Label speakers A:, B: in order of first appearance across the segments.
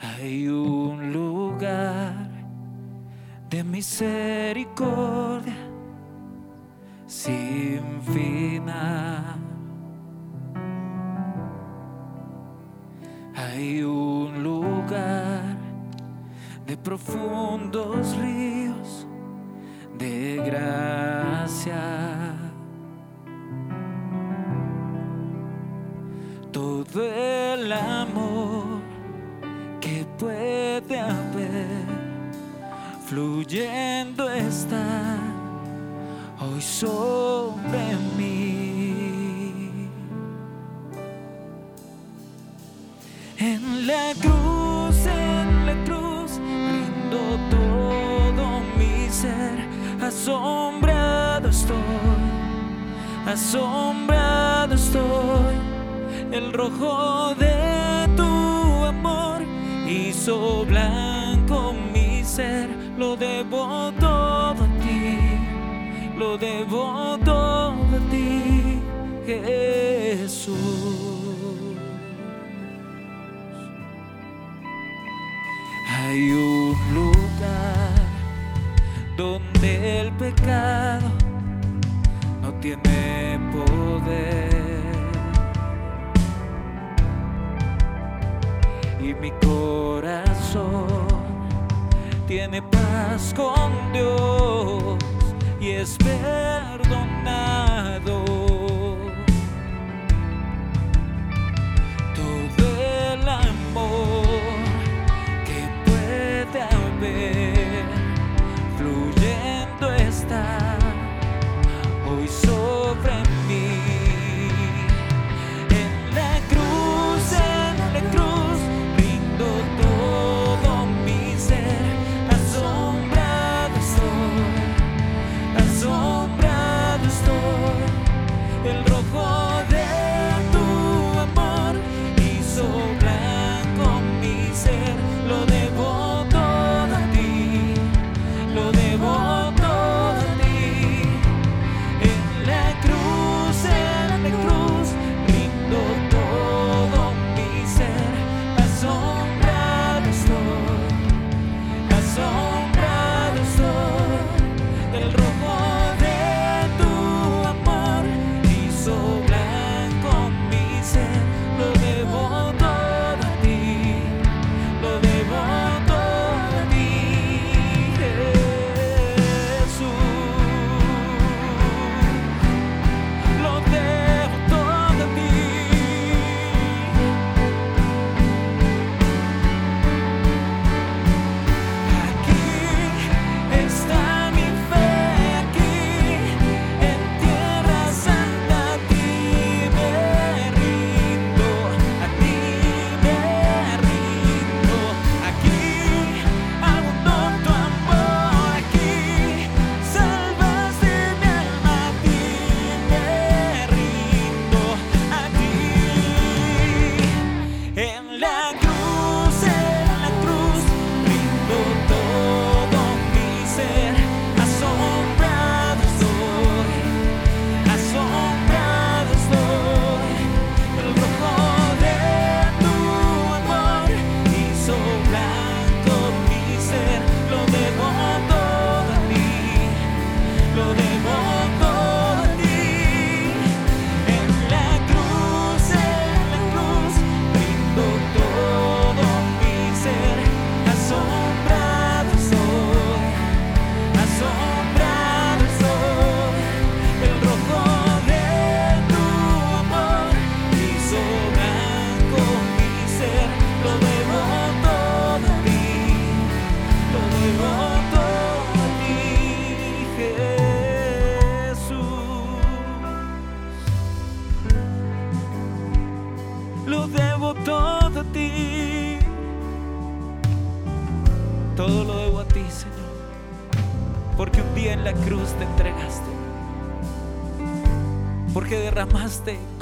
A: Hay un lugar de misericordia sin final. Hay un lugar de profundos ríos de gracia. Fluyendo está hoy sobre mí. En la cruz, en la cruz, rindo todo mi ser, asombrado estoy, asombrado estoy, el rojo de tu amor hizo blanco mi ser, lo debo todo a ti, lo debo todo a ti, Jesús. Hay un lugar donde el pecado no tiene poder. Y mi corazón tiene con Dios y es perdonado.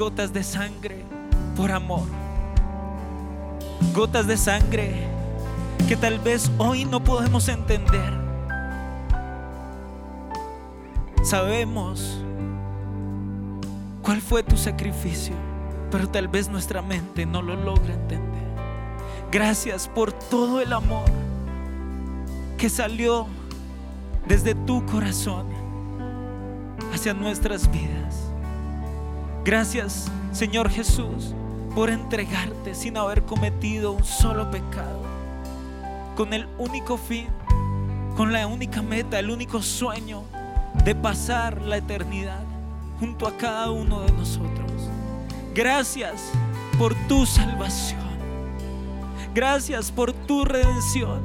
A: Gotas de sangre por amor. Gotas de sangre que tal vez hoy no podemos entender. Sabemos cuál fue tu sacrificio, pero tal vez nuestra mente no lo logra entender. Gracias por todo el amor que salió desde tu corazón hacia nuestras vidas. Gracias, Señor Jesús, por entregarte sin haber cometido un solo pecado, con el único fin, con la única meta, el único sueño de pasar la eternidad junto a cada uno de nosotros. Gracias por tu salvación. Gracias por tu redención.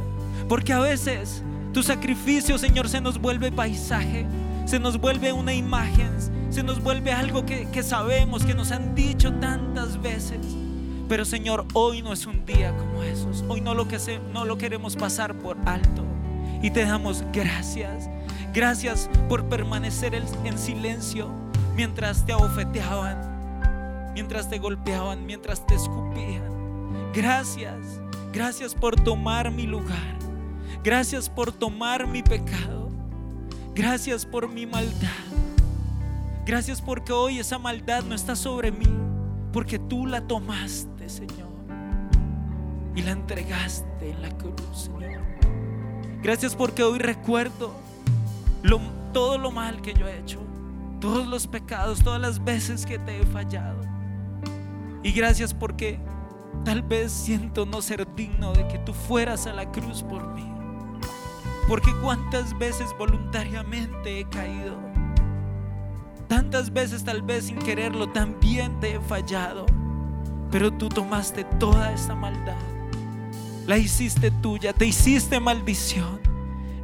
A: Porque a veces tu sacrificio, Señor, se nos vuelve paisaje, se nos vuelve una imagen, se nos vuelve algo que, sabemos, que nos han dicho tantas veces. Pero Señor, hoy no es un día como esos. Hoy no lo, que no lo queremos pasar por alto. Y te damos gracias. Gracias por permanecer en silencio mientras te abofeteaban, mientras te golpeaban, mientras te escupían. Gracias, gracias por tomar mi lugar. Gracias por tomar mi pecado. Gracias por mi maldad. Gracias porque hoy esa maldad no está sobre mí, porque tú la tomaste, Señor, y la entregaste en la cruz, Señor. Gracias porque hoy recuerdo todo lo mal que yo he hecho todos los pecados, todas las veces que te he fallado. Y gracias porque tal vez siento no ser digno de que tú fueras a la cruz por mí. Porque cuántas veces voluntariamente he caído. Tantas veces tal vez sin quererlo también te he fallado. Pero tú tomaste toda esa maldad. La hiciste tuya, te hiciste maldición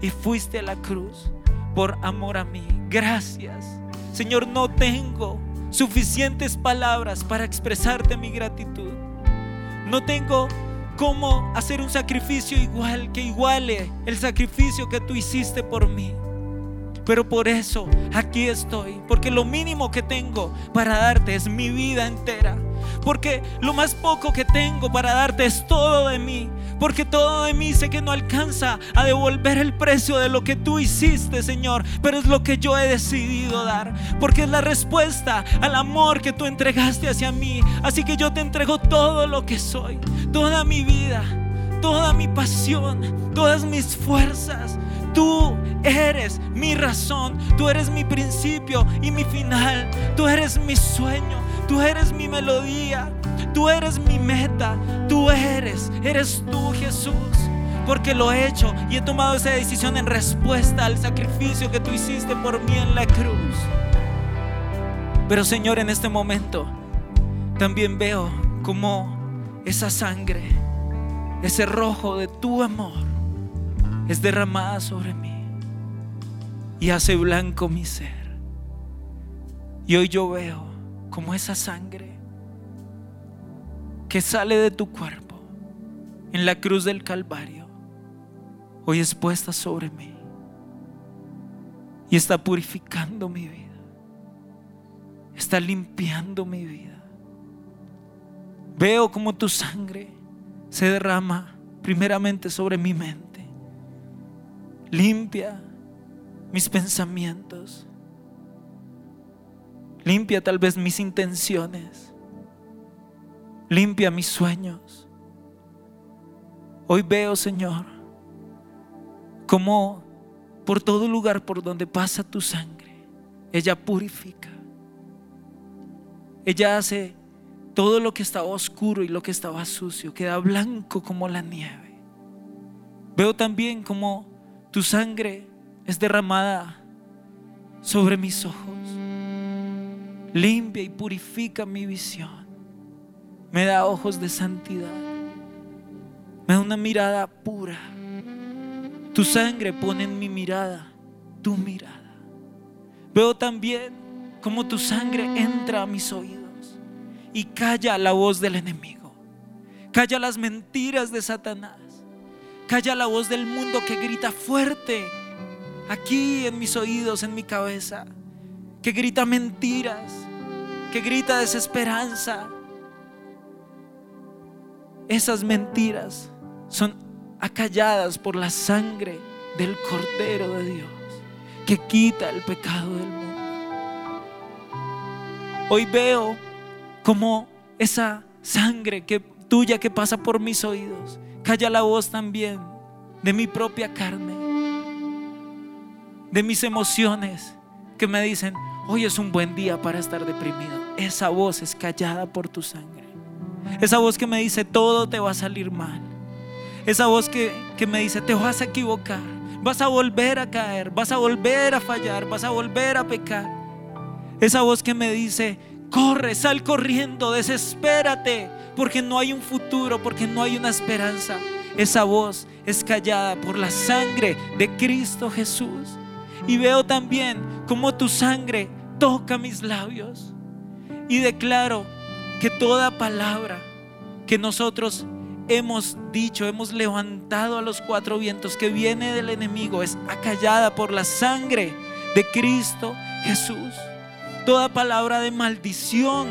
A: y fuiste a la cruz por amor a mí. Gracias. Señor, no tengo suficientes palabras para expresarte mi gratitud. No tengo cómo hacer un sacrificio igual que iguale el sacrificio que tú hiciste por mí. Pero por eso aquí estoy, porque lo mínimo que tengo para darte es mi vida entera. Porque lo más poco que tengo para darte es todo de mí. Porque todo de mí sé que no alcanza a devolver el precio de lo que tú hiciste, Señor. Pero es lo que yo he decidido dar. Porque es la respuesta al amor que tú entregaste hacia mí. Así que yo te entrego todo lo que soy. Toda mi vida. Toda mi pasión. Todas mis fuerzas. Tú eres mi razón. Tú eres mi principio y mi final. Tú eres mi sueño. Tú eres mi melodía. Tú eres mi meta. Tú eres. Eres tú Jesús. Porque lo he hecho y he tomado esa decisión en respuesta al sacrificio que tú hiciste por mí en la cruz. Pero Señor, en este momento también veo como esa sangre, ese rojo de tu amor es derramada sobre mí y hace blanco mi ser. Y hoy yo veo como esa sangre que sale de tu cuerpo en la cruz del Calvario, hoy es puesta sobre mí y está purificando mi vida, está limpiando mi vida. Veo como tu sangre se derrama primeramente sobre mi mente, limpia mis pensamientos, limpia tal vez mis intenciones limpia mis sueños. Hoy veo, Señor, como por todo lugar por donde pasa tu sangre, ella purifica. Ella hace todo lo que estaba oscuro y lo que estaba sucio, queda blanco como la nieve. Veo también como tu sangre es derramada sobre mis ojos, limpia y purifica mi visión me da ojos de santidad, me da una mirada pura. Tu sangre pone en mi mirada tu mirada. Veo también cómo tu sangre entra a mis oídos y calla la voz del enemigo, calla las mentiras de Satanás, calla la voz del mundo que grita fuerte aquí en mis oídos, en mi cabeza, que grita mentiras, que grita desesperanza, esas mentiras son acalladas por la sangre del Cordero de Dios que quita el pecado del mundo. Hoy veo como esa sangre que tuya que pasa por mis oídos. Calla la voz también de mi propia carne, de mis emociones que me dicen, hoy es un buen día para estar deprimido. Esa voz es callada por tu sangre. Esa voz que me dice, todo te va a salir mal. Esa voz que, que me dice, te vas a equivocar, vas a volver a caer, vas a volver a fallar, vas a volver a pecar. Esa voz que me dice, corre, sal corriendo, desespérate, porque no hay un futuro, porque no hay una esperanza. Esa voz es callada por la sangre de Cristo Jesús. Y veo también cómo tu sangre toca mis labios. Y declaro que toda palabra que nosotros hemos dicho, hemos levantado a los cuatro vientos que viene del enemigo es acallada por la sangre de Cristo Jesús. Toda palabra de maldición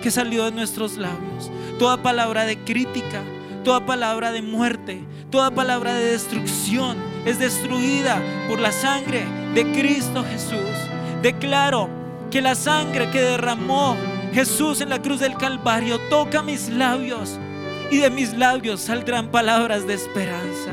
A: que salió de nuestros labios, toda palabra de crítica, toda palabra de muerte, toda palabra de destrucción es destruida por la sangre de Cristo Jesús. Declaro que la sangre que derramó Jesús en la cruz del Calvario toca mis labios y de mis labios saldrán palabras de esperanza.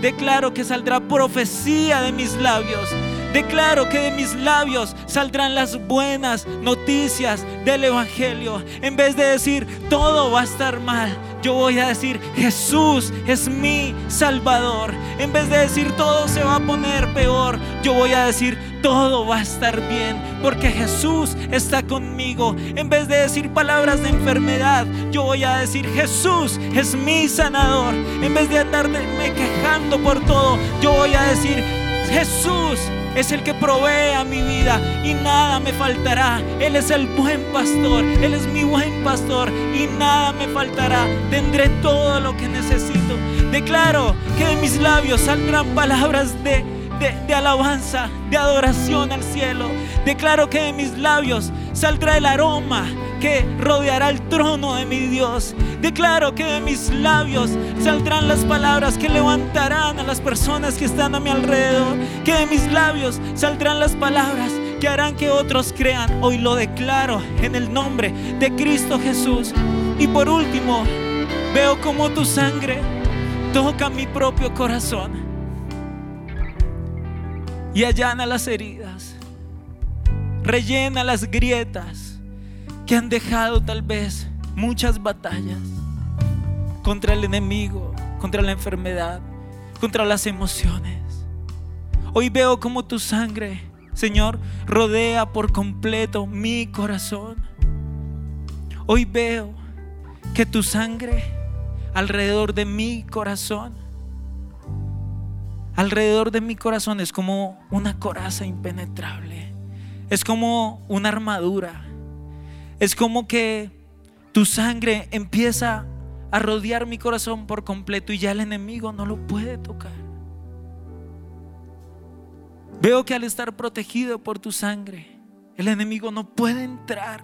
A: Declaro que saldrá profecía de mis labios. Declaro que de mis labios saldrán las buenas noticias del Evangelio. En vez de decir todo va a estar mal, yo voy a decir Jesús es mi Salvador. En vez de decir todo se va a poner peor, yo voy a decir todo va a estar bien porque Jesús está conmigo. En vez de decir palabras de enfermedad, yo voy a decir Jesús es mi sanador. En vez de andarme quejando por todo, yo voy a decir Jesús es el que provee a mi vida y nada me faltará. Él es el buen pastor, Él es mi buen pastor y nada me faltará. Tendré todo lo que necesito. Declaro que de mis labios saldrán palabras de de, alabanza, de adoración al cielo. Declaro que de mis labios saldrá el aroma que rodeará el trono de mi Dios. Declaro que de mis labios saldrán las palabras que levantarán a las personas que están a mi alrededor. Que de mis labios saldrán las palabras que harán que otros crean. Hoy lo declaro en el nombre de Cristo Jesús. Y por último, veo como tu sangre toca mi propio corazón y allana las heridas, rellena las grietas que han dejado tal vez muchas batallas contra el enemigo, contra la enfermedad, contra las emociones. Hoy veo como tu sangre, Señor, rodea por completo mi corazón. Hoy veo que tu sangre alrededor de mi corazón alrededor de mi corazón es como una coraza impenetrable. Es como una armadura. Es como que tu sangre empieza a rodear mi corazón por completo y ya el enemigo no lo puede tocar. Veo que al estar protegido por tu sangre, el enemigo no puede entrar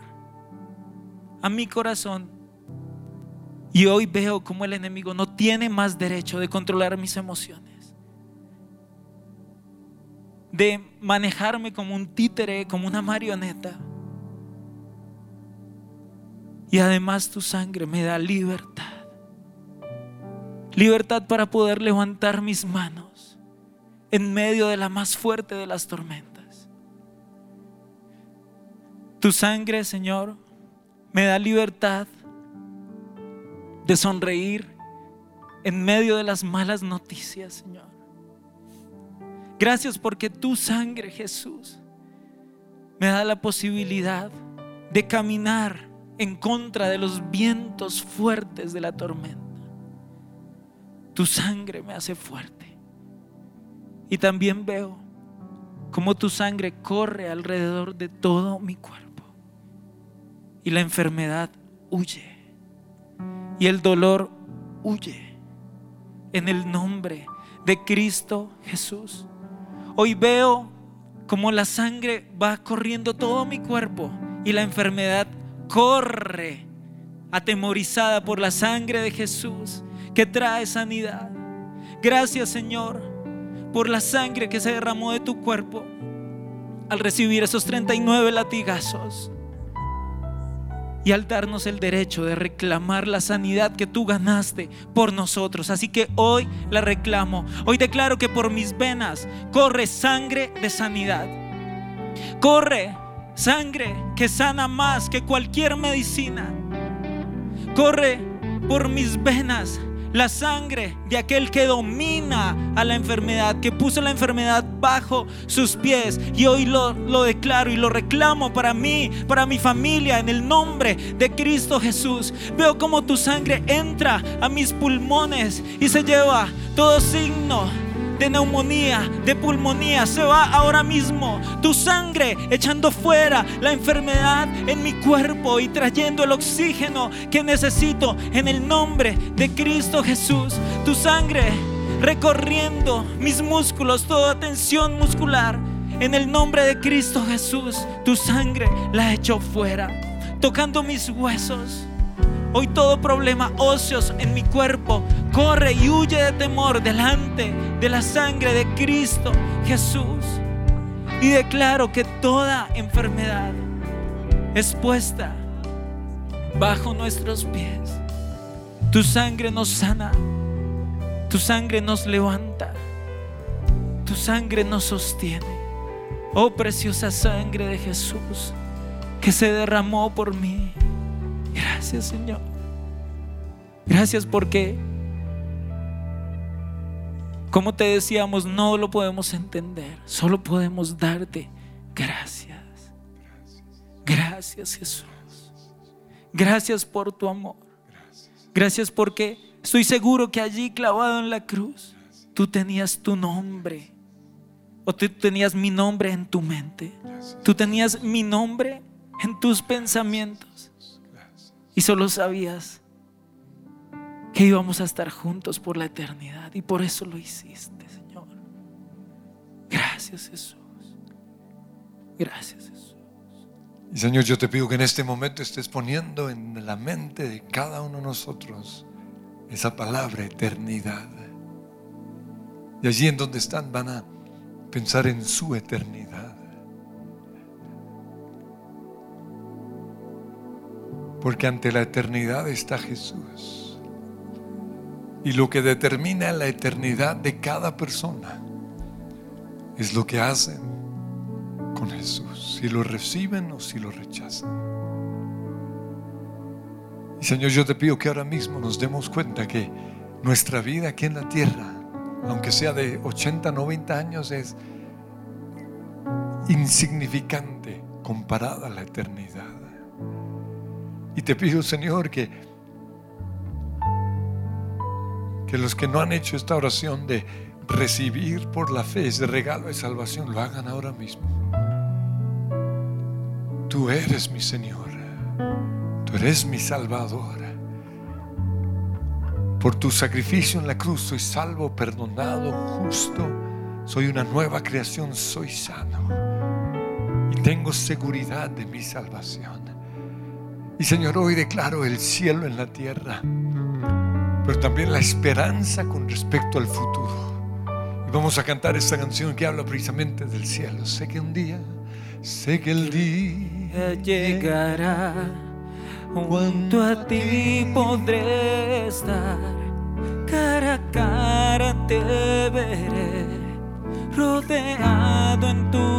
A: a mi corazón. Y hoy veo como el enemigo no tiene más derecho de controlar mis emociones de manejarme como un títere, como una marioneta. Y además tu sangre me da libertad. Libertad para poder levantar mis manos en medio de la más fuerte de las tormentas. Tu sangre, Señor, me da libertad de sonreír en medio de las malas noticias, Señor. Gracias porque tu sangre, Jesús, me da la posibilidad de caminar en contra de los vientos fuertes de la tormenta. Tu sangre me hace fuerte. Y también veo cómo tu sangre corre alrededor de todo mi cuerpo. Y la enfermedad huye. Y el dolor huye. En el nombre de Cristo Jesús. Hoy veo como la sangre va corriendo todo mi cuerpo y la enfermedad corre atemorizada por la sangre de Jesús que trae sanidad. Gracias Señor por la sangre que se derramó de tu cuerpo al recibir esos 39 latigazos. y al darnos el derecho de reclamar la sanidad que tú ganaste por nosotros. Así que hoy la reclamo. Hoy declaro que por mis venas corre sangre de sanidad. Corre sangre que sana más que cualquier medicina. Corre por mis venas la sangre de aquel que domina a la enfermedad, que puso la enfermedad bajo sus pies. Y hoy lo, lo, declaro y lo reclamo para mí, para mi familia, en el nombre de Cristo Jesús. Veo como tu sangre entra a mis pulmones y se lleva todo signo de neumonía, de pulmonía, se va ahora mismo. Tu sangre echando fuera la enfermedad en mi cuerpo y trayendo el oxígeno que necesito en el nombre de Cristo Jesús. Tu sangre recorriendo mis músculos, toda tensión muscular. En el nombre de Cristo Jesús, tu sangre la echó fuera, tocando mis huesos Hoy todo problema óseos en mi cuerpo corre y huye de temor delante de la sangre de Cristo Jesús. Y declaro que toda enfermedad es puesta bajo nuestros pies. Tu sangre nos sana, tu sangre nos levanta, tu sangre nos sostiene. Oh preciosa sangre de Jesús que se derramó por mí. Gracias Señor. Gracias porque, como te decíamos, no lo podemos entender. Solo podemos darte gracias. Gracias Jesús. Gracias por tu amor. Gracias porque estoy seguro que allí clavado en la cruz, tú tenías tu nombre. O tú tenías mi nombre en tu mente. Tú tenías mi nombre en tus pensamientos. Y solo sabías que íbamos a estar juntos por la eternidad. Y por eso lo hiciste, Señor. Gracias Jesús. Gracias Jesús.
B: Y Señor, yo te pido que en este momento estés poniendo en la mente de cada uno de nosotros esa palabra eternidad. Y allí en donde están van a pensar en su eternidad. Porque ante la eternidad está Jesús. Y lo que determina la eternidad de cada persona es lo que hacen con Jesús. Si lo reciben o si lo rechazan. Y Señor, yo te pido que ahora mismo nos demos cuenta que nuestra vida aquí en la tierra, aunque sea de 80, 90 años, es insignificante comparada a la eternidad. Y te pido, Señor, que, que los que no han hecho esta oración de recibir por la fe ese regalo de salvación, lo hagan ahora mismo. Tú eres mi Señor. Tú eres mi Salvador. Por tu sacrificio en la cruz soy salvo, perdonado, justo. Soy una nueva creación, soy sano. Y tengo seguridad de mi salvación. Y Señor, hoy declaro el cielo en la tierra, pero también la esperanza con respecto al futuro. Y vamos a cantar esta canción que habla precisamente del cielo. Sé que un día, sé que el día
A: llegará, junto a ti podré estar, cara a cara te veré, rodeado en tu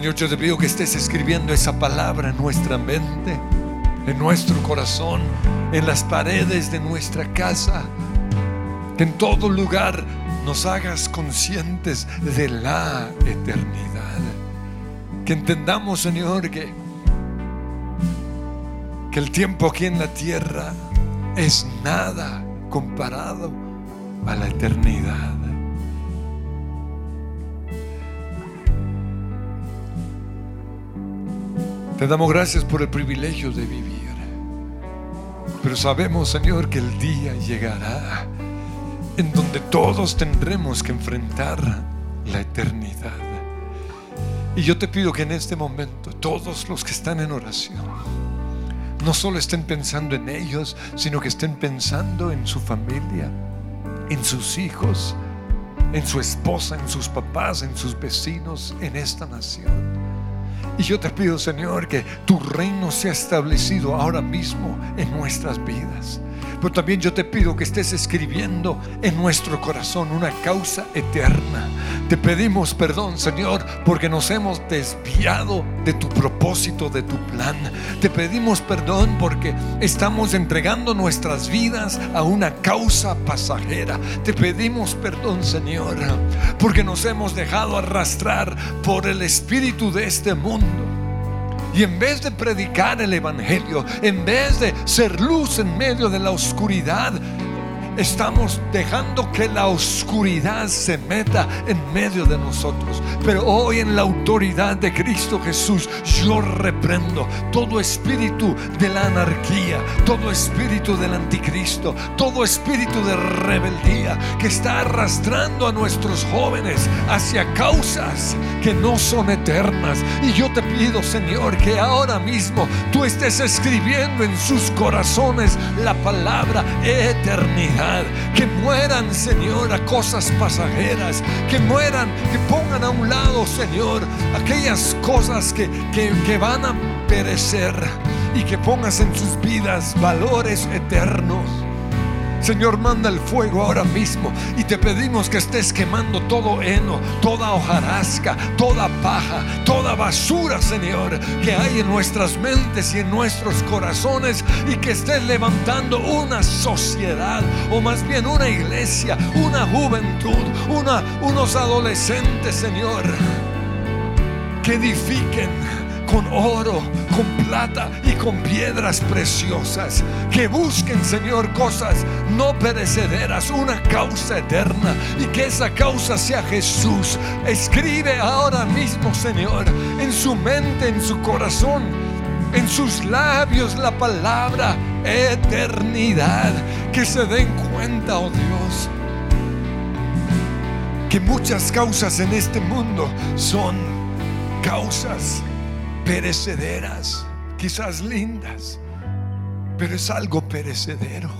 A: Señor,
B: yo te pido que estés escribiendo esa palabra en nuestra mente, en nuestro corazón, en las paredes de nuestra casa. Que en todo lugar nos hagas conscientes de la eternidad. Que entendamos, Señor, que, que el tiempo aquí en la tierra es nada comparado a la eternidad. Te damos gracias por el privilegio de vivir. Pero sabemos, Señor, que el día llegará en donde todos tendremos que enfrentar la eternidad. Y yo te pido que en este momento todos los que están en oración no solo estén pensando en ellos, sino que estén pensando en su familia, en sus hijos, en su esposa, en sus papás, en sus vecinos, en esta nación. Y yo te pido, Señor, que tu reino sea establecido ahora mismo en nuestras vidas. Pero también yo te pido que estés escribiendo en nuestro corazón una causa eterna. Te pedimos perdón, Señor, porque nos hemos desviado de tu propósito, de tu plan. Te pedimos perdón porque estamos entregando nuestras vidas a una causa pasajera. Te pedimos perdón, Señor, porque nos hemos dejado arrastrar por el espíritu de este mundo y en vez de predicar el Evangelio, en vez de ser luz en medio de la oscuridad, estamos dejando que la oscuridad se meta en medio de nosotros. Pero hoy en la autoridad de Cristo Jesús, yo reprendo todo espíritu de la anarquía, todo espíritu del anticristo, todo espíritu de rebeldía que está arrastrando a nuestros jóvenes hacia causas que no son eternas. Y yo te pido, Señor, que ahora mismo estés escribiendo en sus corazones la palabra eternidad. Que mueran, Señor, a cosas pasajeras, que mueran, que pongan a un lado, Señor, aquellas cosas que, que van a perecer. Y que pongas en sus vidas valores eternos. Señor, manda el fuego ahora mismo y te pedimos que estés quemando todo heno, toda hojarasca, toda paja, toda basura, Señor, que hay en nuestras mentes y en nuestros corazones y que estés levantando una sociedad o más bien una iglesia, una juventud, unos adolescentes, Señor, que edifiquen con oro, con plata y con piedras preciosas. Que busquen, Señor, cosas no perecederas, una causa eterna y que esa causa sea Jesús. Escribe ahora mismo, Señor, en su mente, en su corazón, en sus labios la palabra eternidad. Que se den cuenta, oh Dios, que muchas causas en este mundo son causas perecederas, quizás lindas, pero es algo perecedero.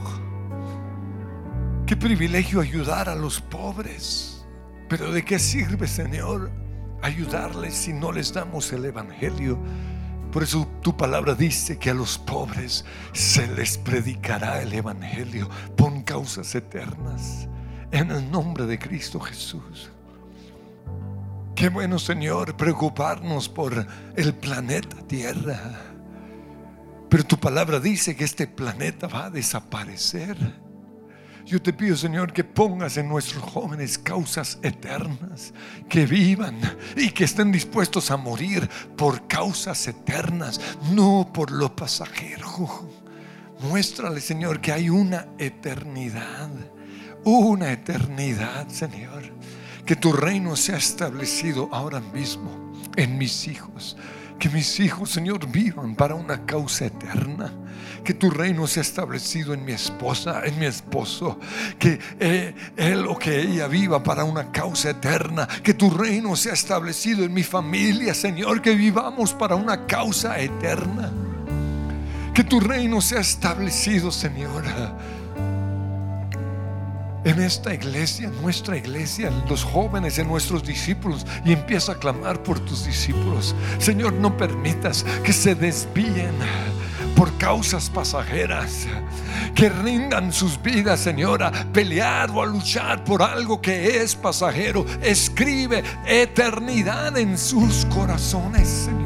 B: Qué privilegio ayudar a los pobres. Pero ¿de qué sirve, Señor, ayudarles si no les damos el Evangelio? Por eso tu palabra dice que a los pobres se les predicará el Evangelio por causas eternas. En el nombre de Cristo Jesús. Qué bueno, Señor, preocuparnos por el planeta Tierra. Pero tu palabra dice que este planeta va a desaparecer. Yo te pido, Señor, que pongas en nuestros jóvenes causas eternas, que vivan y que estén dispuestos a morir por causas eternas, no por lo pasajero. Muéstrale, Señor, que hay una eternidad, una eternidad, Señor. Que tu reino sea establecido ahora mismo en mis hijos que mis hijos, Señor, vivan para una causa eterna. Que tu reino sea establecido en mi esposa, en mi esposo. Que eh, él o que ella viva para una causa eterna. Que tu reino sea establecido en mi familia, Señor. Que vivamos para una causa eterna. Que tu reino sea establecido, Señor en esta iglesia, nuestra iglesia, los jóvenes, en nuestros discípulos y empieza a clamar por tus discípulos. Señor, no permitas que se desvíen por causas pasajeras, que rindan sus vidas, Señor, pelear o a luchar por algo que es pasajero. Escribe eternidad en sus corazones, Señor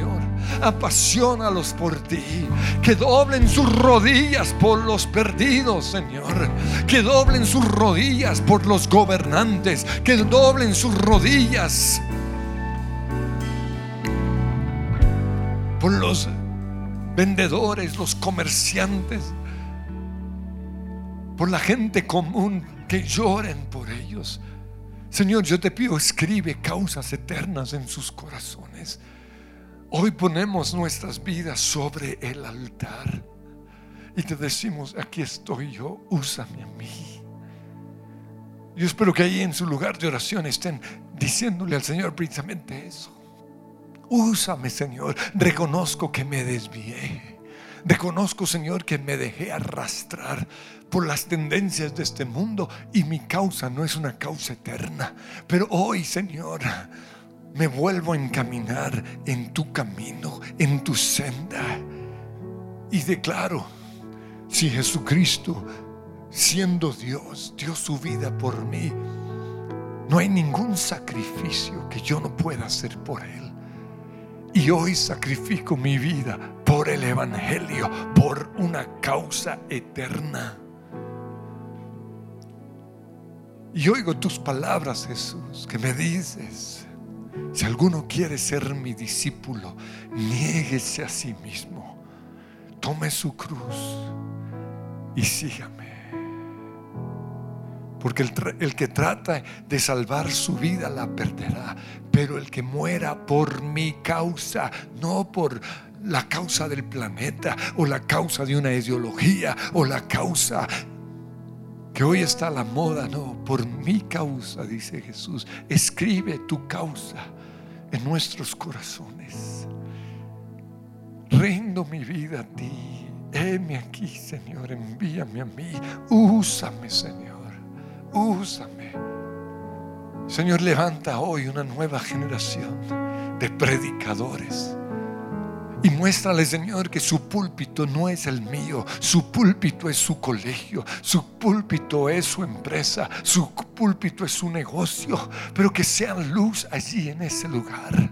B: apasionalos por ti. Que doblen sus rodillas por los perdidos, Señor. Que doblen sus rodillas por los gobernantes. Que doblen sus rodillas por los vendedores, los comerciantes. Por la gente común que lloren por ellos. Señor, yo te pido, escribe causas eternas en sus corazones. Hoy ponemos nuestras vidas sobre el altar y te decimos, aquí estoy yo, úsame a mí. Yo espero que ahí en su lugar de oración estén diciéndole al Señor precisamente eso. Úsame, Señor. Reconozco que me desvié. Reconozco, Señor, que me dejé arrastrar por las tendencias de este mundo y mi causa no es una causa eterna. Pero hoy, Señor, me vuelvo a encaminar en tu camino, en tu senda. Y declaro, si Jesucristo, siendo Dios, dio su vida por mí, no hay ningún sacrificio que yo no pueda hacer por Él. Y hoy sacrifico mi vida por el Evangelio, por una causa eterna. Y oigo tus palabras, Jesús, que me dices, si alguno quiere ser mi discípulo, niéguese a sí mismo, tome su cruz y sígame. Porque el, el, que trata de salvar su vida la perderá. Pero el que muera por mi causa, no por la causa del planeta o la causa de una ideología o la causa que hoy está la moda, no, por mi causa, dice Jesús. Escribe tu causa en nuestros corazones. Rindo mi vida a ti. Heme aquí, Señor. Envíame a mí. Úsame, Señor. Úsame. Señor, levanta hoy una nueva generación de predicadores y muéstrale, Señor, que su púlpito no es el mío, su púlpito es su colegio, su púlpito es su empresa, su púlpito es su negocio, pero que sean luz allí en ese lugar.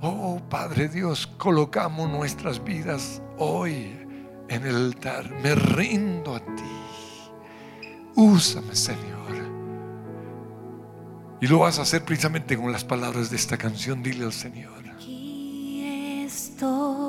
B: Oh Padre Dios, colocamos nuestras vidas hoy en el altar. Me rindo a ti. Úsame, Señor. Y lo vas a hacer precisamente con las palabras de esta canción. Dile al Señor.
C: estoy.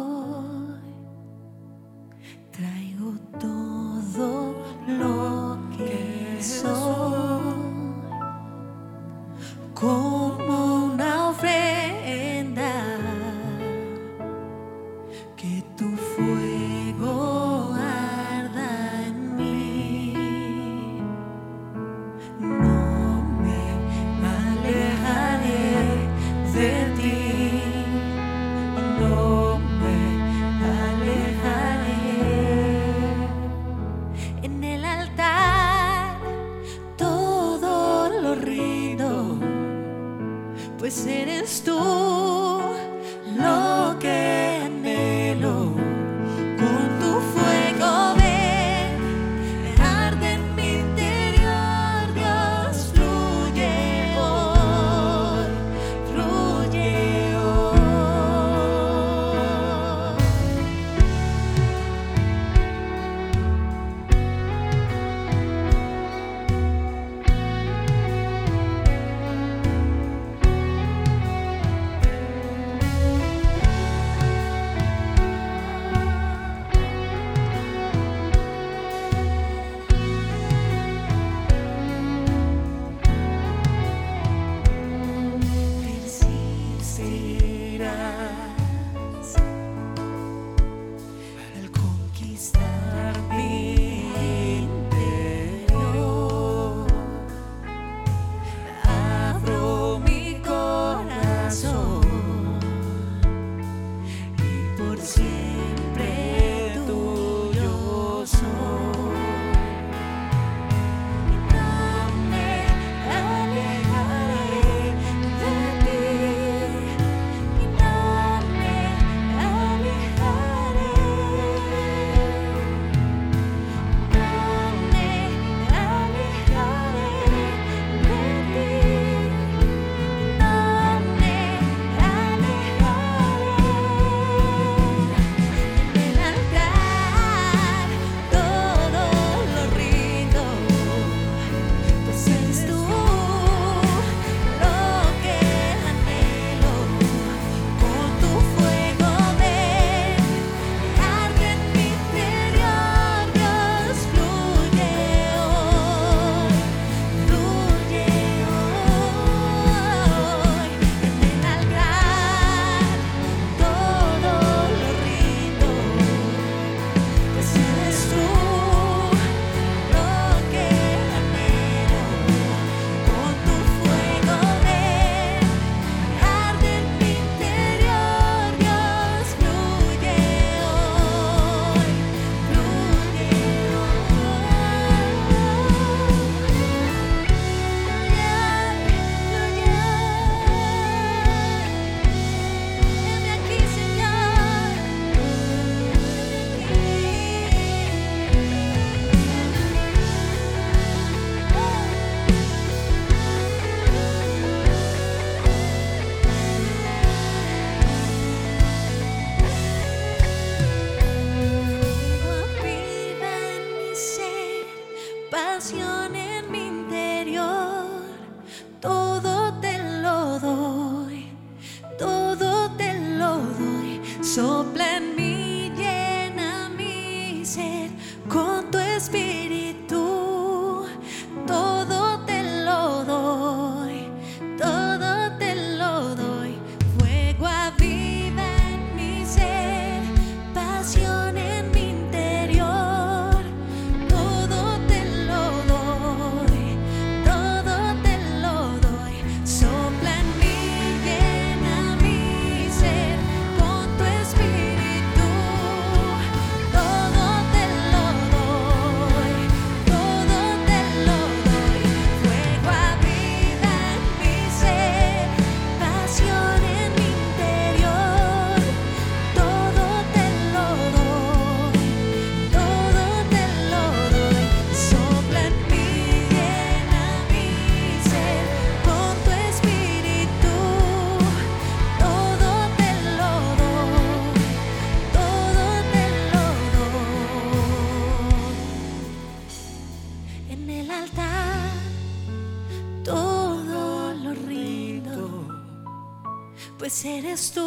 C: Eres tú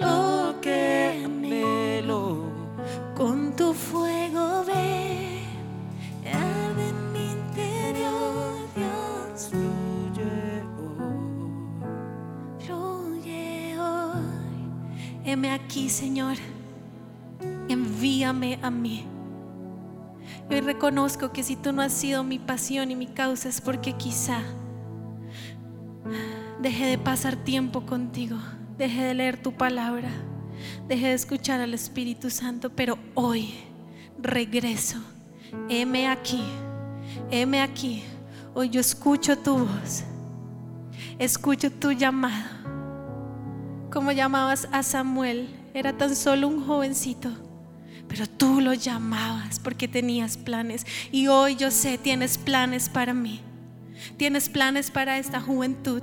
C: lo que anhelo. Con tu fuego ve, arde en mi interior, Dios. Fluye hoy. Heme aquí, Señor. Envíame a mí. Y hoy reconozco que si tú no has sido mi pasión y mi causa es porque quizá dejé de pasar tiempo contigo, dejé de leer tu palabra, dejé de escuchar al Espíritu Santo, pero hoy regreso. Heme aquí, heme aquí. Hoy yo escucho tu voz, escucho tu llamado. Como llamabas a Samuel, era tan solo un jovencito. Pero tú lo llamabas porque tenías planes. Y hoy yo sé, tienes planes para mí. Tienes planes para esta juventud.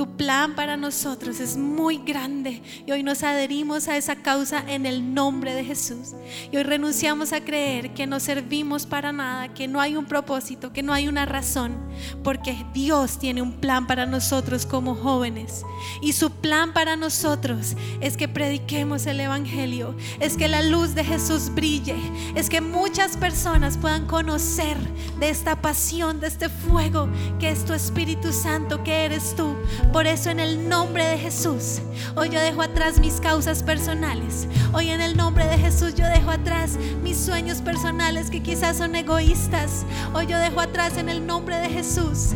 C: Tu plan para nosotros es muy grande y hoy nos adherimos a esa causa en el nombre de Jesús. Y hoy renunciamos a creer que no servimos para nada, que no hay un propósito, que no hay una razón, porque Dios tiene un plan para nosotros como jóvenes. Y su plan para nosotros es que prediquemos el Evangelio, es que la luz de Jesús brille, es que muchas personas puedan conocer de esta pasión, de este fuego que es tu Espíritu Santo, que eres tú. Por eso en el nombre de Jesús, hoy yo dejo atrás mis causas personales. Hoy en el nombre de Jesús yo dejo atrás mis sueños personales que quizás son egoístas. Hoy yo dejo atrás en el nombre de Jesús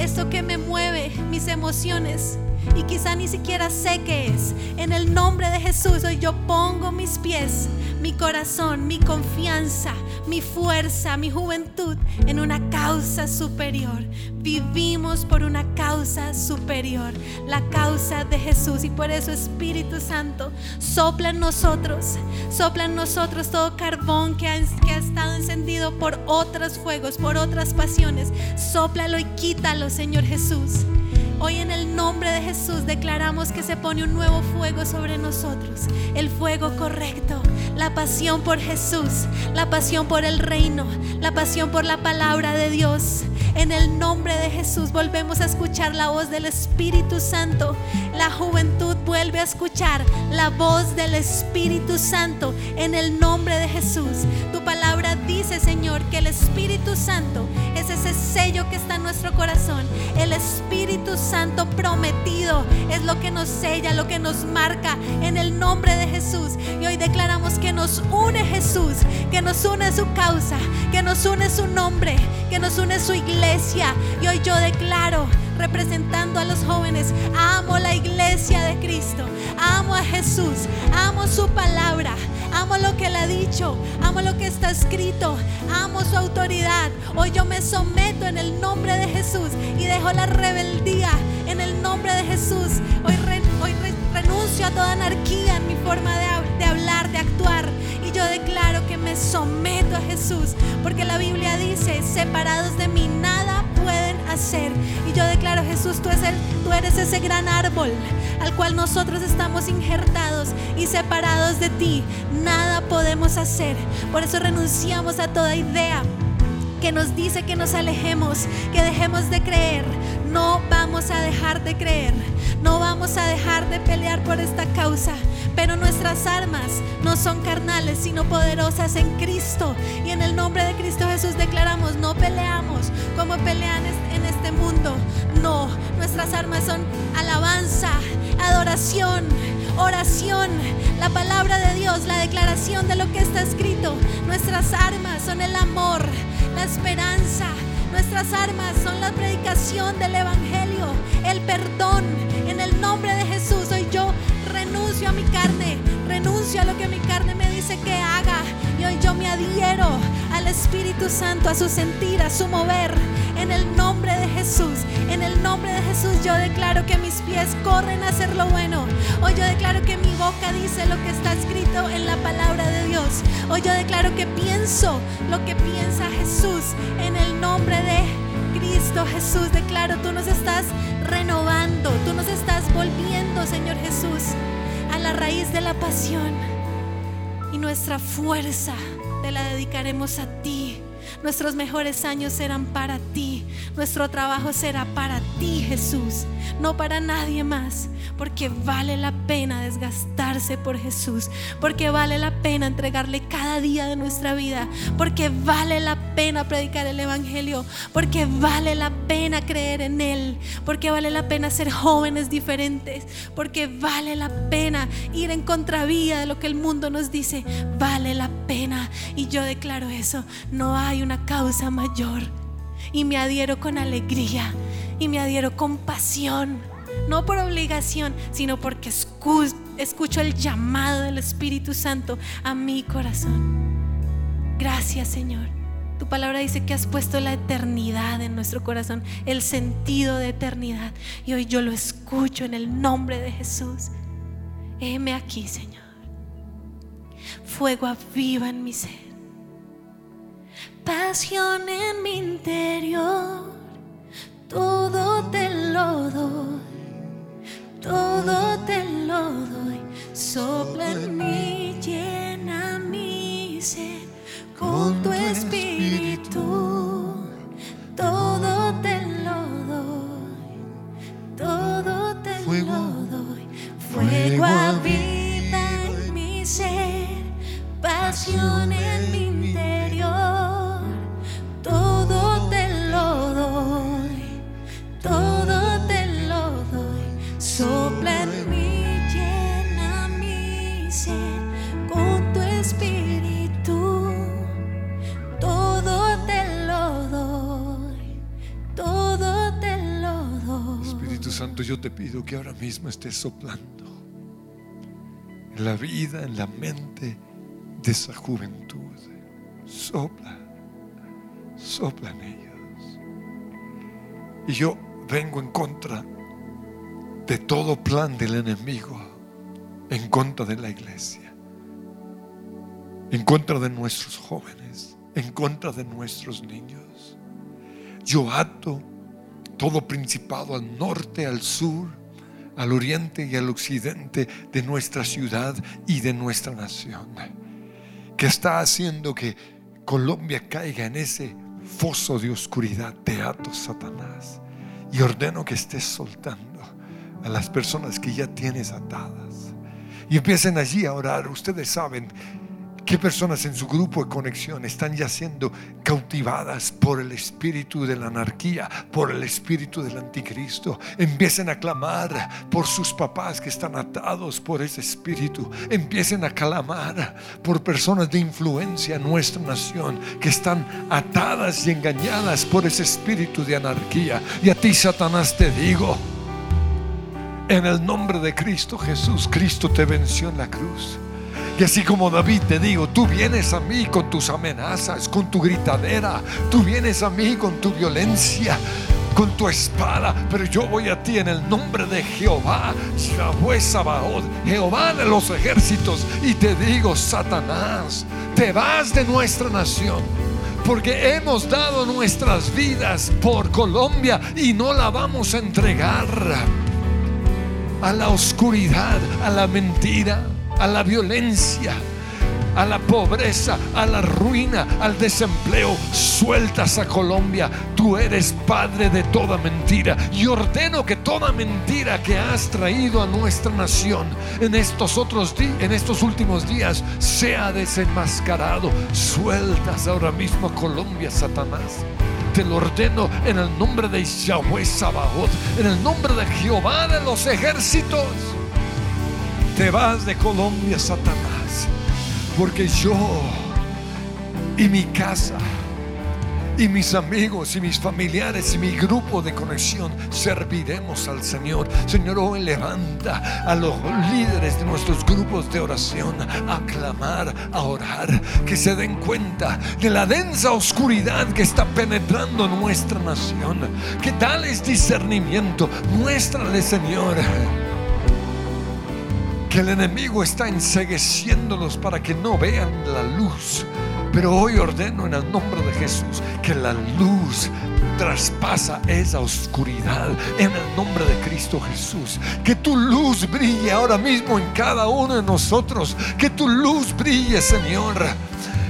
C: esto que me mueve, mis emociones. Y quizá ni siquiera sé qué es. En el nombre de Jesús hoy yo pongo mis pies, mi corazón, mi confianza, mi fuerza, mi juventud en una causa superior. Vivimos por una causa superior, la causa de Jesús. Y por eso Espíritu Santo, sopla en nosotros, sopla en nosotros todo carbón que ha, estado encendido por otros fuegos, por otras pasiones. Sóplalo y quítalo, Señor Jesús. Hoy en el nombre de Jesús declaramos que se pone un nuevo fuego sobre nosotros. El fuego correcto, la pasión por Jesús, la pasión por el reino, la pasión por la palabra de Dios. En el nombre de Jesús volvemos a escuchar la voz del Espíritu Santo. La juventud vuelve a escuchar la voz del Espíritu Santo en el nombre de Jesús. Tu palabra dice, Señor, que el Espíritu Santo es ese sello que está en nuestro corazón. El Espíritu Santo prometido es lo que nos sella, lo que nos marca en el nombre de Jesús. Y hoy declaramos que nos une Jesús, que nos une su causa, que nos une su nombre, que nos une su iglesia. Y hoy yo declaro representando a los jóvenes. Amo la iglesia de Cristo. Amo a Jesús. Amo su palabra. Amo lo que él ha dicho. Amo lo que está escrito. Amo su autoridad. Hoy yo me someto en el nombre de Jesús y dejo la rebeldía en el nombre de Jesús. Hoy, re- hoy re- renuncio a toda anarquía en mi forma de hablar, de actuar. Yo declaro que me someto a Jesús. Porque la Biblia dice, separados de mí nada pueden hacer. Y yo declaro, Jesús, tú, es el- tú eres ese gran árbol al cual nosotros estamos injertados y separados de ti. Nada podemos hacer. Por eso renunciamos a toda idea que nos dice que nos alejemos, que dejemos de creer. No vamos a dejar de creer. No vamos a dejar de pelear por esta causa. nuestras armas no son carnales, sino poderosas en Cristo. Y en el nombre de Cristo Jesús declaramos, no peleamos como pelean en este mundo. No, nuestras armas son alabanza, adoración, oración, la palabra de Dios, la declaración de lo que está escrito. Nuestras armas son el amor, la esperanza. Nuestras armas son la predicación del Evangelio, el perdón. En el nombre de Jesús, hoy yo renuncio a mi carne, renuncio a lo que mi carne me dice que haga. Y hoy yo me adhiero al Espíritu Santo, a su sentir, a su mover. En el nombre de Jesús, en el nombre de Jesús yo declaro que mis pies corren a hacer lo bueno. Hoy yo declaro que mi boca dice lo que está escrito en la palabra de Dios. Hoy yo declaro que pienso lo que piensa Jesús en el nombre de Cristo Jesús. Declaro, tú nos estás renovando, tú nos estás volviendo, Señor Jesús, a la raíz de la pasión. Y nuestra fuerza te la dedicaremos a ti. Nuestros mejores años serán para ti. Nuestro trabajo será para ti, Jesús, no para nadie más. Porque vale la pena desgastarse por Jesús. Porque vale la pena entregarle cada día de nuestra vida. Porque vale la pena predicar el Evangelio. Porque vale la pena creer en Él. Porque vale la pena ser jóvenes diferentes. Porque vale la pena ir en contravía de lo que el mundo nos dice. Vale la pena. Y yo declaro eso. No hay una causa mayor. Y me adhiero con alegría. Y me adhiero con pasión. No por obligación, sino porque escucho el llamado del Espíritu Santo a mi corazón. Gracias Señor. Tu palabra dice que has puesto la eternidad en nuestro corazón, el sentido de eternidad. Y hoy yo lo escucho en el nombre de Jesús. Heme aquí, Señor. Fuego aviva en mi ser pasión en mi interior, todo te lo doy, todo te lo doy, sopla en mí, llena mi ser con tu espíritu, todo te lo doy, todo te lo doy, fuego aviva en mi ser, pasión
B: Yo te pido que ahora mismo estés soplando en la vida, en la mente de esa juventud. Sopla, sopla en ellos. Y yo vengo en contra de todo plan del enemigo, en contra de la iglesia, en contra de nuestros jóvenes, en contra de nuestros niños. Yo ato todo principado al norte, al sur, al oriente y al occidente de nuestra ciudad y de nuestra nación, que está haciendo que Colombia caiga en ese foso de oscuridad, teatro Satanás. Y ordeno que estés soltando a las personas que ya tienes atadas. Y empiecen allí a orar. Ustedes saben ¿Qué personas en su grupo de conexión están ya siendo cautivadas por el espíritu de la anarquía, por el espíritu del anticristo? Empiecen a clamar por sus papás que están atados por ese espíritu. Empiecen a clamar por personas de influencia en nuestra nación que están atadas y engañadas por ese espíritu de anarquía. Y a ti, Satanás, te digo, en el nombre de Cristo Jesús, Cristo te venció en la cruz. Y así como David te digo, tú vienes a mí con tus amenazas, con tu gritadera, tú vienes a mí con tu violencia, con tu espada, pero yo voy a ti en el nombre de Jehová, Sabaoth, Jehová de los ejércitos, y te digo, Satanás, te vas de nuestra nación. Porque hemos dado nuestras vidas por Colombia y no la vamos a entregar a la oscuridad, a la mentira a la violencia. a la pobreza, a la ruina, al desempleo. Sueltas a Colombia. Tú eres padre de toda mentira. Y ordeno que toda mentira que has traído a nuestra nación en estos otros en estos últimos días, sea desenmascarado. Sueltas ahora mismo a Colombia, Satanás. Te lo ordeno en el nombre de Yahweh Sabaoth, en el nombre de Jehová de los ejércitos. Te vas de Colombia, Satanás, porque yo y mi casa y mis amigos y mis familiares y mi grupo de conexión serviremos al Señor. Señor, hoy levanta a los líderes de nuestros grupos de oración a clamar, a orar, que se den cuenta de la densa oscuridad que está penetrando nuestra nación. Que es discernimiento, muéstrale, Señor que el enemigo está ensegueciéndolos para que no vean la luz pero hoy ordeno en el nombre de Jesús que la luz traspasa esa oscuridad en el nombre de Cristo Jesús. Que tu luz brille ahora mismo en cada uno de nosotros. Que tu luz brille, Señor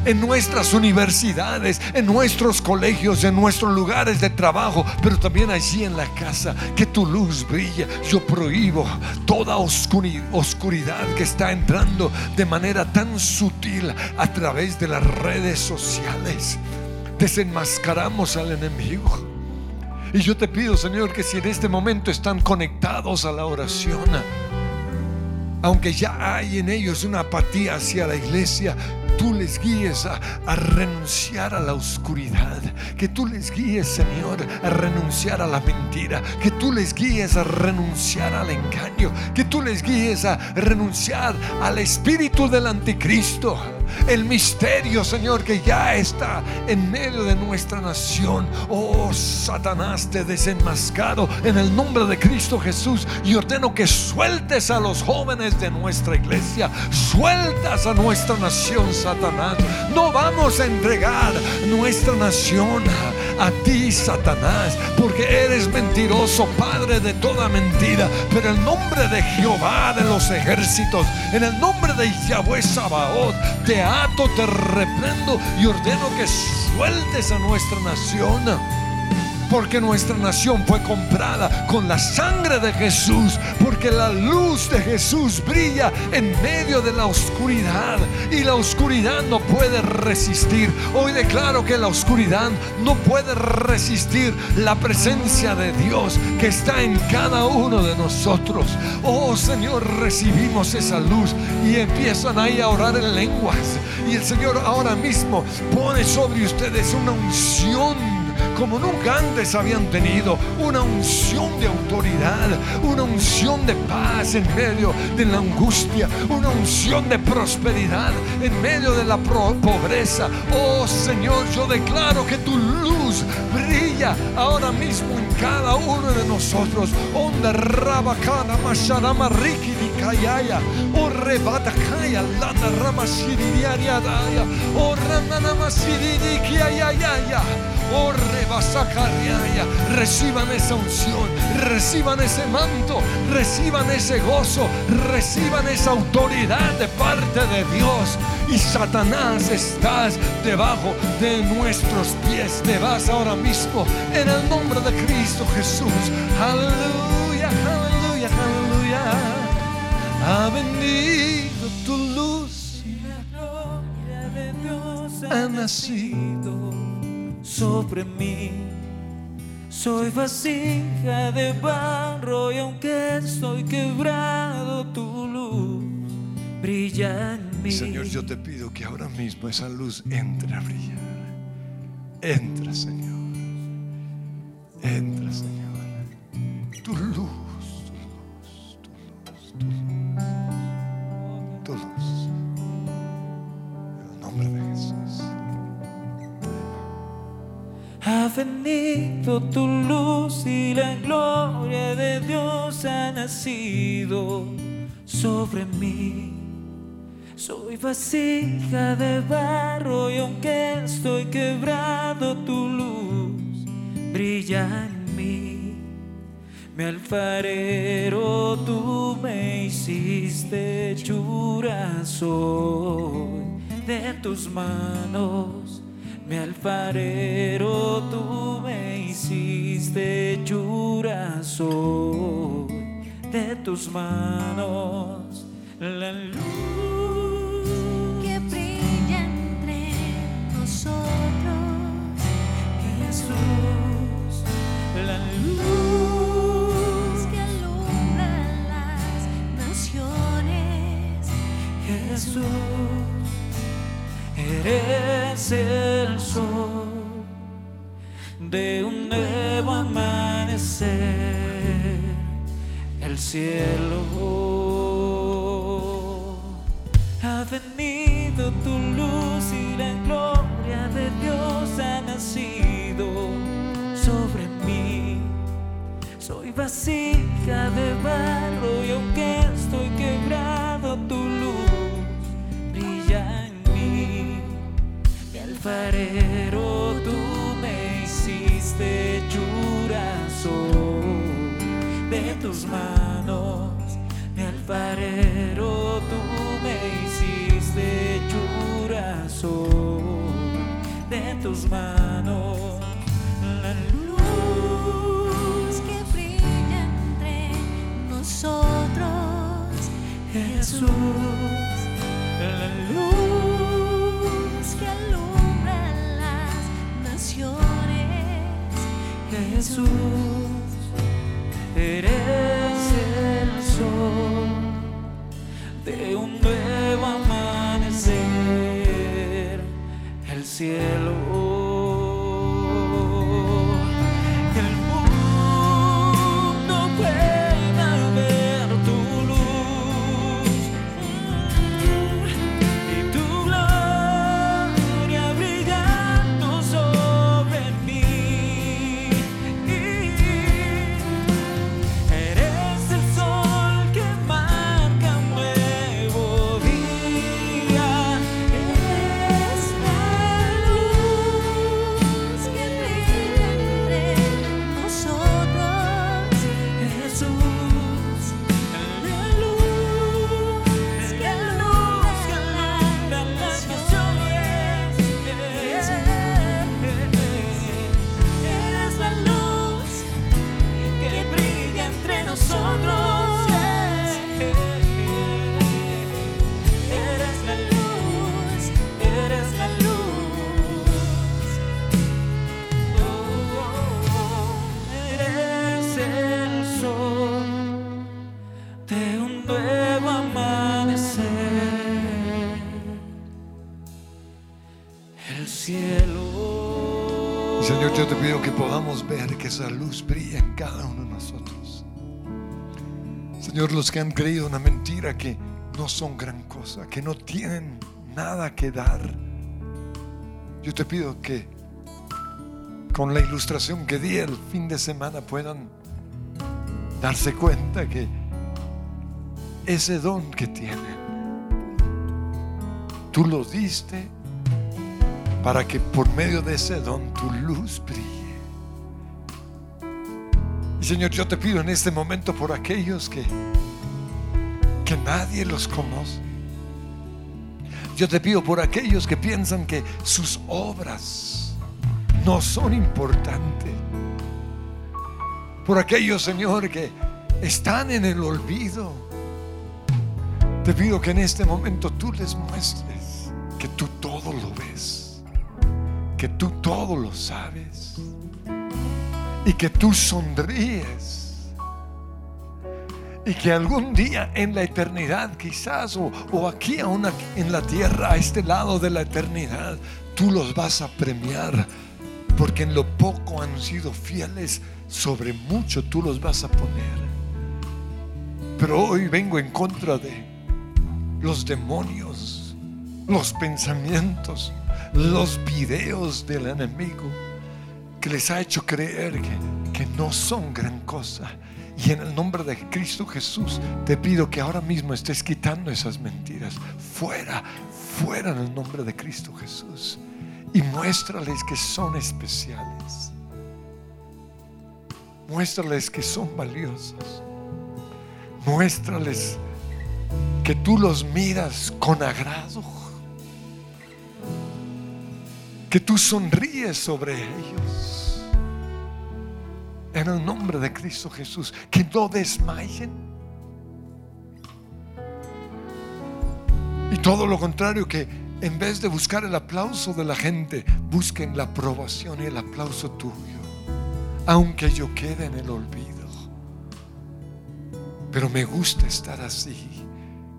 B: en nuestras universidades, en nuestros colegios, en nuestros lugares de trabajo, pero también allí en la casa. Que tu luz brille. Yo prohíbo toda oscuridad que está entrando de manera tan sutil a través de las redes sociales. Desenmascaramos al enemigo. Y yo te pido, Señor, que si en este momento están conectados a la oración, aunque ya hay en ellos una apatía hacia la iglesia, tú les guíes a, renunciar a la oscuridad, que tú les guíes, Señor, a renunciar a la mentira, que tú les guíes a renunciar al engaño, que tú les guíes a renunciar al espíritu del anticristo el misterio, Señor, que ya está en medio de nuestra nación. Oh, Satanás, te desenmascado en el nombre de Cristo Jesús y ordeno que sueltes a los jóvenes de nuestra iglesia, sueltas a nuestra nación, Satanás. No vamos a entregar nuestra nación a ti, Satanás, porque eres mentiroso, Padre de toda mentira. Pero en el nombre de Jehová de los ejércitos, en el nombre de Yahweh Sabaoth, te ato, te reprendo y ordeno que sueltes a nuestra nación porque nuestra nación fue comprada con la sangre de Jesús, porque la luz de Jesús brilla en medio de la oscuridad y la oscuridad no puede resistir. Hoy declaro que la oscuridad no puede resistir la presencia de Dios que está en cada uno de nosotros. Oh Señor, recibimos esa luz y empiezan ahí a orar en lenguas. Y el Señor ahora mismo pone sobre ustedes una unción como nunca antes habían tenido, una unción de autoridad, una unción de paz en medio de la angustia, una unción de prosperidad en medio de la pobreza. Oh Señor, yo declaro que tu luz brilla ahora mismo en cada uno de nosotros. Onda rabacana masharama riki kayaya, o rebata kaya landa rama shiridiaria daya, o ranana masiridi kiayaya, o Reciban esa unción, reciban ese manto, reciban ese gozo, reciban esa autoridad de parte de Dios. Y Satanás estás debajo de nuestros pies. Te vas ahora mismo en el nombre de Cristo Jesús. Aleluya, aleluya, aleluya. Ha venido tu luz y la gloria de Dios ha nacido sobre mí. Soy vasija de barro y aunque estoy quebrado, tu luz brilla en mí. Señor, yo te pido que ahora mismo esa luz entre a brillar. Entra, Señor. Entra, Señor. Tu luz, tu luz, tu luz, tu luz. Ha venido tu luz y la gloria de Dios ha nacido sobre mí. Soy vasija de barro y aunque estoy quebrado, tu luz brilla en mí. Mi alfarero, tú me hiciste chura soy
A: de tus manos. Mi alfarero, tú me hiciste hechura soy de tus manos. La luz
C: que brilla entre nosotros,
A: Jesús, la luz,
C: que alumbra las naciones.
A: Jesús, eres el sol de un nuevo amanecer, el cielo. Ha venido tu luz y la gloria de Dios ha nacido sobre mí. Soy vasija de barro y aunque alfarero, tú me hiciste hechura soy de tus manos. Mi alfarero, tú me hiciste hechura soy de tus manos. La
C: Luz que brilla entre nosotros,
A: Jesús, la luz
C: que
A: Jesús, eres el sol de un nuevo amanecer, el cielo.
B: Esa luz brilla en cada uno de nosotros. Señor, los que han creído una mentira que no son gran cosa, que no tienen nada que dar. Yo te pido que con la ilustración que di el fin de semana puedan darse cuenta que ese don que tienen, tú lo diste para que por medio de ese don tu luz brille. Y Señor, yo te pido en este momento por aquellos que, que nadie los conoce. Yo te pido por aquellos que piensan que sus obras no son importantes. Por aquellos, Señor, que están en el olvido. Te pido que en este momento tú les muestres que tú todo lo ves, que tú todo lo sabes y que tú sonríes. Y que algún día en la eternidad quizás o, aquí aún aquí en la tierra, a este lado de la eternidad, tú los vas a premiar. Porque en lo poco han sido fieles, sobre mucho tú los vas a poner. Pero hoy vengo en contra de los demonios, los pensamientos, los videos del enemigo que les ha hecho creer que, que no son gran cosa. Y en el nombre de Cristo Jesús te pido que ahora mismo estés quitando esas mentiras. Fuera, fuera en el nombre de Cristo Jesús. Y muéstrales que son especiales. Muéstrales que son valiosos. Muéstrales que tú los miras con agrado. Que tú sonríes sobre ellos. En el nombre de Cristo Jesús, que no desmayen. Y todo lo contrario, que en vez de buscar el aplauso de la gente, busquen la aprobación y el aplauso tuyo, aunque yo quede en el olvido. Pero me gusta estar así,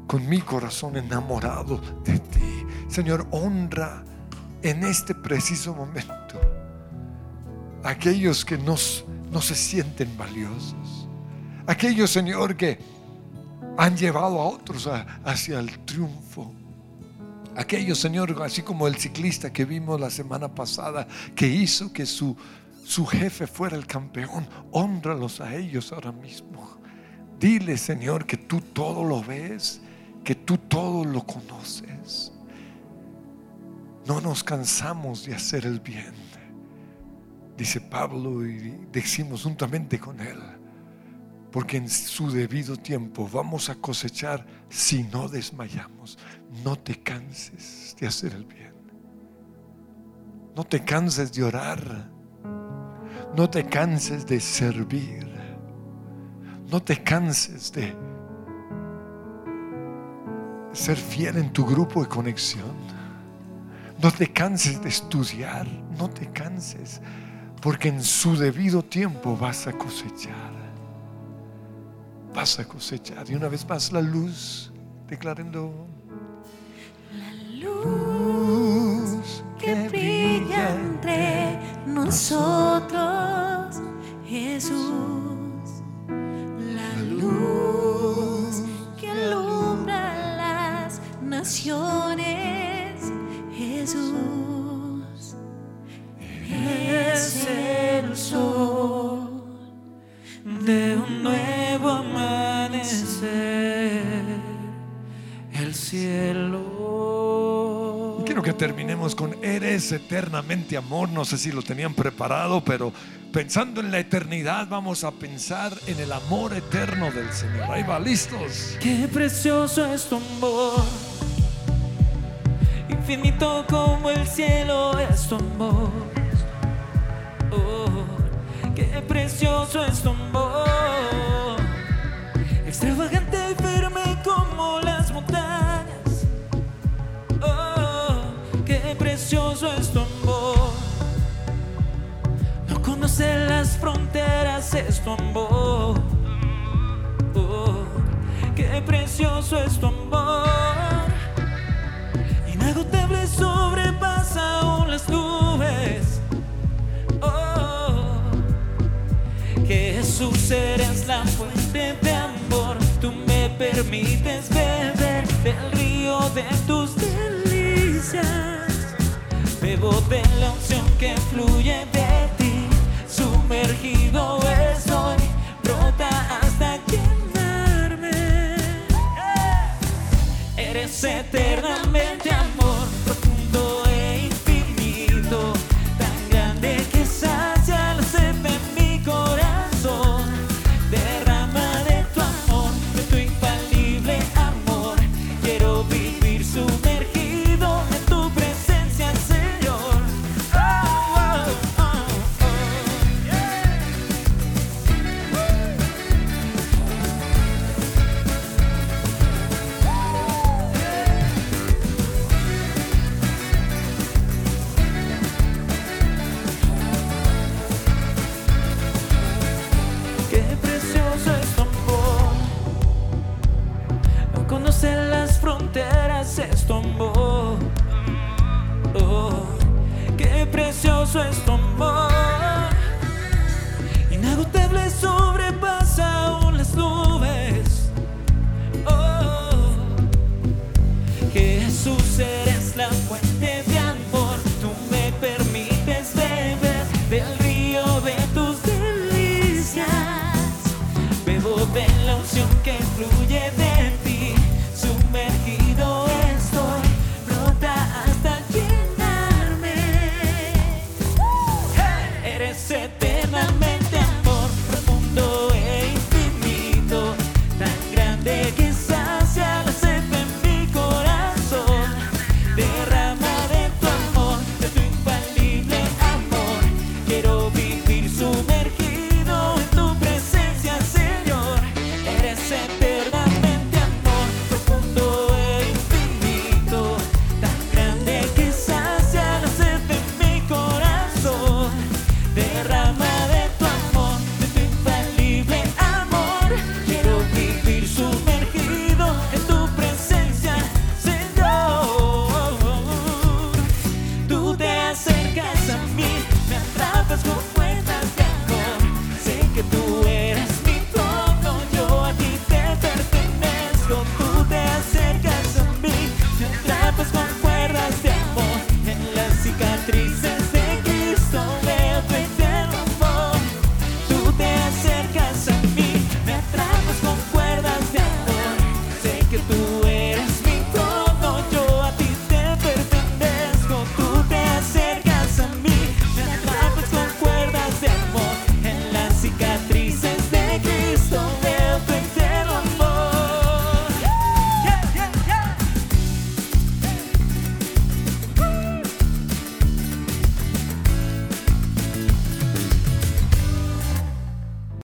B: con mi corazón enamorado de ti. Señor, honra en este preciso momento aquellos que no se sienten valiosos. Aquellos, Señor, que han llevado a otros hacia el triunfo. Aquellos, Señor, así como el ciclista que vimos la semana pasada, que hizo que su, su jefe fuera el campeón, honralos a ellos ahora mismo. Dile, Señor, que tú todo lo ves, que tú todo lo conoces. No nos cansamos de hacer el bien, dice Pablo, y decimos juntamente con él, porque en su debido tiempo vamos a cosechar si no desmayamos. No te canses de hacer el bien. No te canses de orar. No te canses de servir. No te canses de ser fiel en tu grupo de conexión. No te canses de estudiar. No te canses. Porque en su debido tiempo vas a cosechar. Vas a cosechar. Y una vez más la luz declarando.
C: La luz que brilla entre nosotros, Jesús luz que alumbra las naciones, Jesús es el sol
A: de un nuevo amanecer, el cielo.
B: Quiero que terminemos con Eres eternamente amor. No sé si lo tenían preparado, pero pensando en la eternidad, vamos a pensar en el amor eterno del Señor. Ahí va, listos.
A: Qué precioso es tu amor, infinito como el cielo es tu amor. Oh, qué precioso es tu amor, extravagante y firme como las montañas. Oh, qué precioso es tu amor conoce las fronteras es tu amor. Oh, qué precioso es tu amor. Inagotable sobrepasa aún las nubes. Oh, que Jesús eres la fuente de amor. Tú me permites beber del río de tus delicias. Bebo de la unción que fluye de ti sumergido estoy, brota hasta quemarme. Eres eternamente ressuscitar.